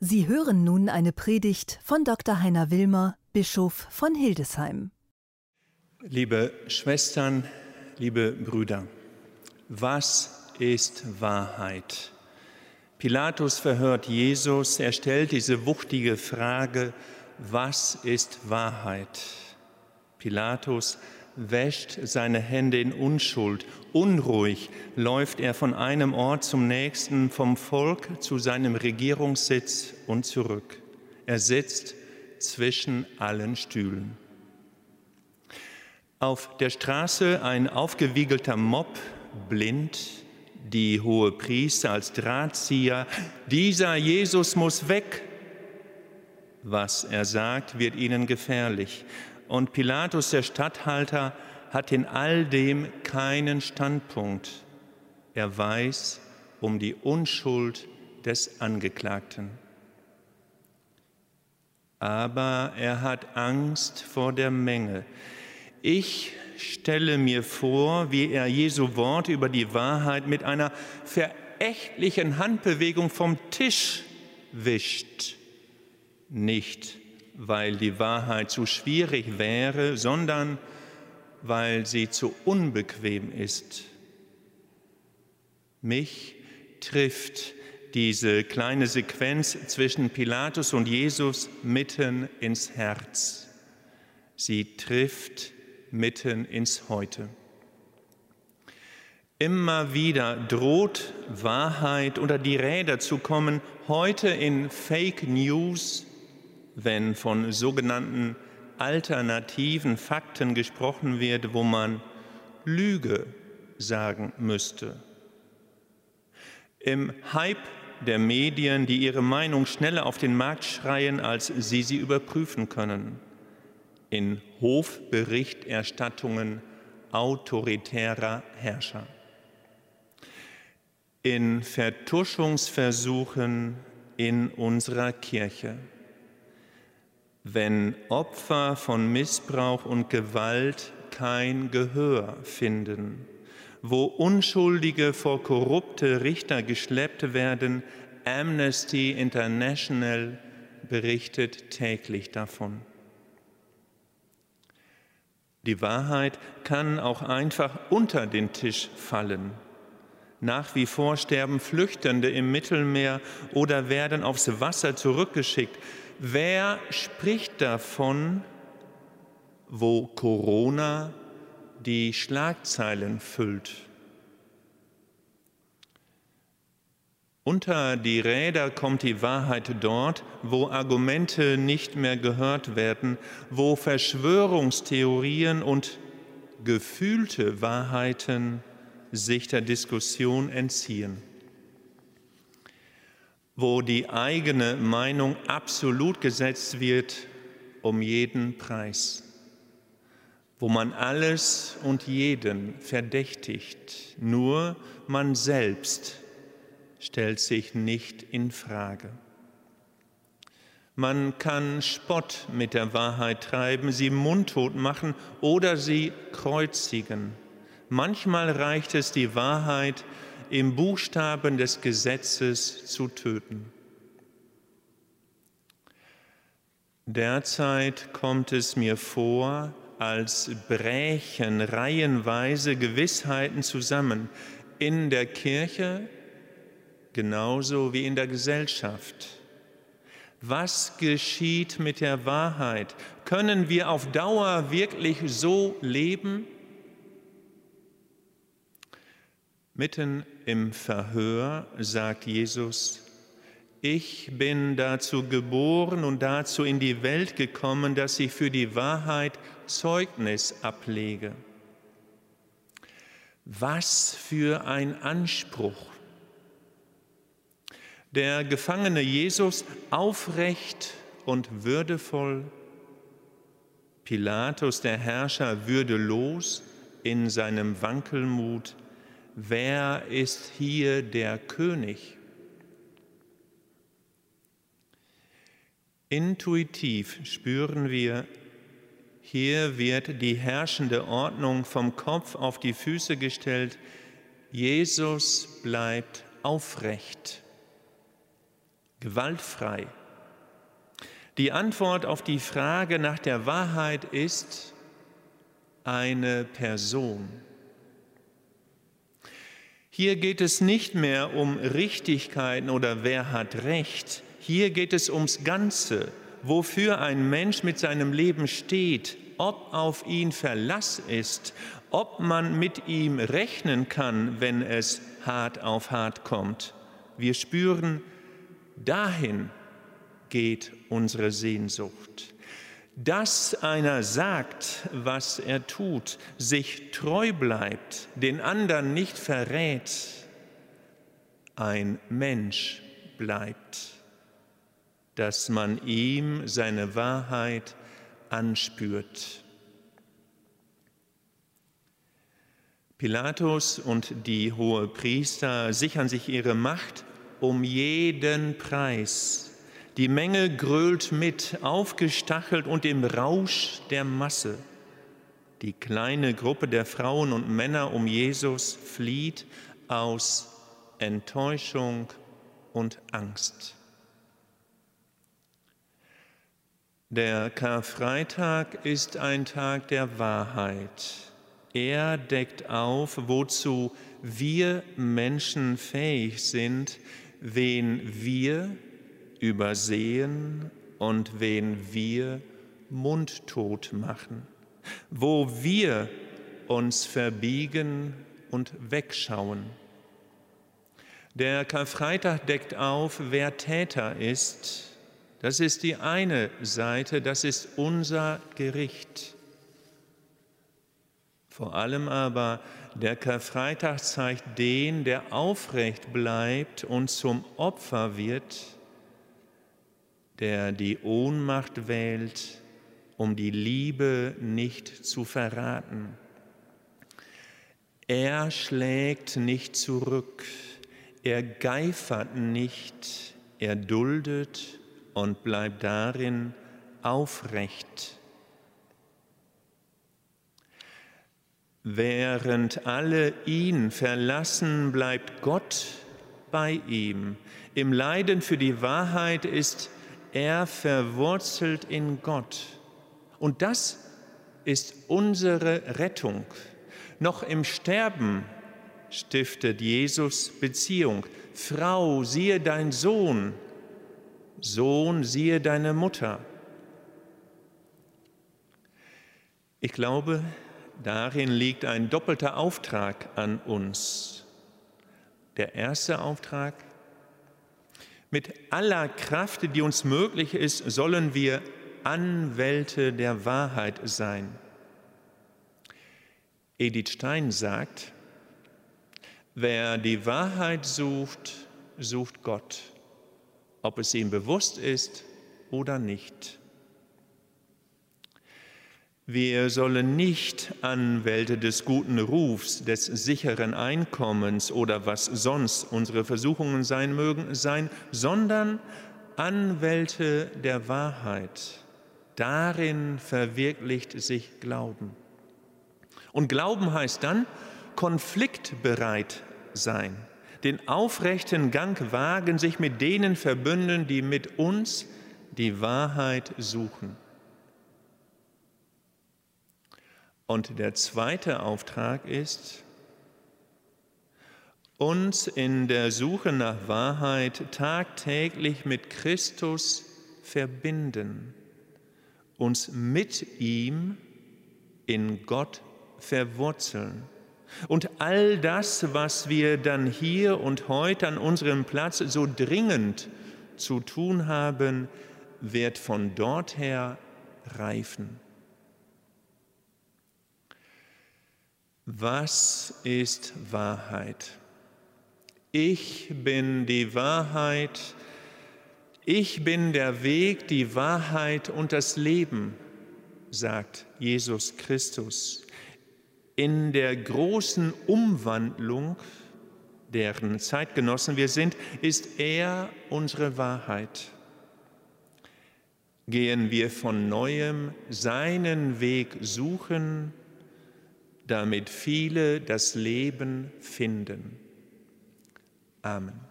Sie hören nun eine Predigt von Dr. Heiner Wilmer, Bischof von Hildesheim. Liebe Schwestern, liebe Brüder, was ist Wahrheit? Pilatus verhört Jesus, er stellt diese wuchtige Frage, was ist Wahrheit? Pilatus wäscht seine Hände in Unschuld. Unruhig läuft er von einem Ort zum nächsten, vom Volk zu seinem Regierungssitz und zurück. Er sitzt zwischen allen Stühlen. Auf der Straße ein aufgewiegelter Mob, blind, die hohe Priester als Drahtzieher. Dieser Jesus muss weg. Was er sagt, wird ihnen gefährlich. Und Pilatus, der Statthalter, hat in all dem keinen Standpunkt. Er weiß um die Unschuld des Angeklagten. Aber er hat Angst vor der Menge. Ich stelle mir vor, wie er Jesu Wort über die Wahrheit mit einer verächtlichen Handbewegung vom Tisch wischt. Nicht weil die Wahrheit zu schwierig wäre, sondern weil sie zu unbequem ist. Mich trifft diese kleine Sequenz zwischen Pilatus und Jesus mitten ins Herz. Sie trifft mitten ins Heute. Immer wieder droht Wahrheit unter die Räder zu kommen, heute in Fake News, wenn von sogenannten alternativen Fakten gesprochen wird, wo man Lüge sagen müsste. Im Hype der Medien, die ihre Meinung schneller auf den Markt schreien, als sie sie überprüfen können. In Hofberichterstattungen autoritärer Herrscher. In Vertuschungsversuchen in unserer Kirche wenn Opfer von Missbrauch und Gewalt kein Gehör finden, wo Unschuldige vor korrupte Richter geschleppt werden, Amnesty International berichtet täglich davon. Die Wahrheit kann auch einfach unter den Tisch fallen. Nach wie vor sterben Flüchtende im Mittelmeer oder werden aufs Wasser zurückgeschickt. Wer spricht davon, wo Corona die Schlagzeilen füllt? Unter die Räder kommt die Wahrheit dort, wo Argumente nicht mehr gehört werden, wo Verschwörungstheorien und gefühlte Wahrheiten sich der Diskussion entziehen wo die eigene Meinung absolut gesetzt wird um jeden Preis, wo man alles und jeden verdächtigt, nur man selbst stellt sich nicht in Frage. Man kann Spott mit der Wahrheit treiben, sie mundtot machen oder sie kreuzigen. Manchmal reicht es, die Wahrheit im Buchstaben des Gesetzes zu töten. Derzeit kommt es mir vor, als brächen reihenweise Gewissheiten zusammen in der Kirche genauso wie in der Gesellschaft. Was geschieht mit der Wahrheit? Können wir auf Dauer wirklich so leben? Mitten im Verhör sagt Jesus, ich bin dazu geboren und dazu in die Welt gekommen, dass ich für die Wahrheit Zeugnis ablege. Was für ein Anspruch. Der gefangene Jesus aufrecht und würdevoll, Pilatus der Herrscher würdelos in seinem Wankelmut, wer ist hier der König? Intuitiv spüren wir, hier wird die herrschende Ordnung vom Kopf auf die Füße gestellt. Jesus bleibt aufrecht. gewaltfrei. Die Antwort auf die Frage nach der Wahrheit ist eine Person. Hier geht es nicht mehr um Richtigkeiten oder wer hat Recht. Hier geht es ums Ganze, wofür ein Mensch mit seinem Leben steht, ob auf ihn Verlass ist, ob man mit ihm rechnen kann, wenn es hart auf hart kommt. Wir spüren, dahin geht unsere Sehnsucht. Dass einer sagt, was er tut, sich treu bleibt, den anderen nicht verrät, ein Mensch bleibt, dass man ihm seine Wahrheit anspürt. Pilatus und die Hohepriester sichern sich ihre Macht um jeden Preis. Die Menge grölt mit, aufgestachelt und im Rausch der Masse. Die kleine Gruppe der Frauen und Männer um Jesus flieht aus Enttäuschung und Angst. Der Karfreitag ist ein Tag der Wahrheit. Er deckt auf, wozu wir Menschen fähig sind, wen wir übersehen und wen wir mundtot machen, wo wir uns verbiegen und wegschauen. Der Karfreitag deckt auf, wer Täter ist. Das ist die eine Seite, das ist unser Gericht. Vor allem aber der Karfreitag zeigt den, der aufrecht bleibt und zum Opfer wird, der die Ohnmacht wählt, um die Liebe nicht zu verraten. Er schlägt nicht zurück, er geifert nicht, er duldet und bleibt darin aufrecht. Während alle ihn verlassen, bleibt Gott bei ihm. Im Leiden für die Wahrheit ist er verwurzelt in Gott. Und das ist unsere Rettung. Noch im Sterben stiftet Jesus Beziehung. Frau, siehe dein Sohn. Sohn, siehe deine Mutter. Ich glaube, Darin liegt ein doppelter Auftrag an uns. Der erste Auftrag, mit aller Kraft, die uns möglich ist, sollen wir Anwälte der Wahrheit sein. Edith Stein sagt, wer die Wahrheit sucht, sucht Gott, ob es ihm bewusst ist oder nicht. Wir sollen nicht Anwälte des guten Rufs, des sicheren Einkommens oder was sonst unsere Versuchungen sein mögen, sein, sondern Anwälte der Wahrheit. Darin verwirklicht sich Glauben. Und Glauben heißt dann konfliktbereit sein, den aufrechten Gang wagen, sich mit denen verbünden, die mit uns die Wahrheit suchen. Und der zweite Auftrag ist, uns in der Suche nach Wahrheit tagtäglich mit Christus verbinden, uns mit ihm in Gott verwurzeln. Und all das, was wir dann hier und heute an unserem Platz so dringend zu tun haben, wird von dort her reifen. Was ist Wahrheit? Ich bin die Wahrheit, ich bin der Weg, die Wahrheit und das Leben, sagt Jesus Christus. In der großen Umwandlung, deren Zeitgenossen wir sind, ist er unsere Wahrheit. Gehen wir von neuem seinen Weg suchen, damit viele das Leben finden. Amen.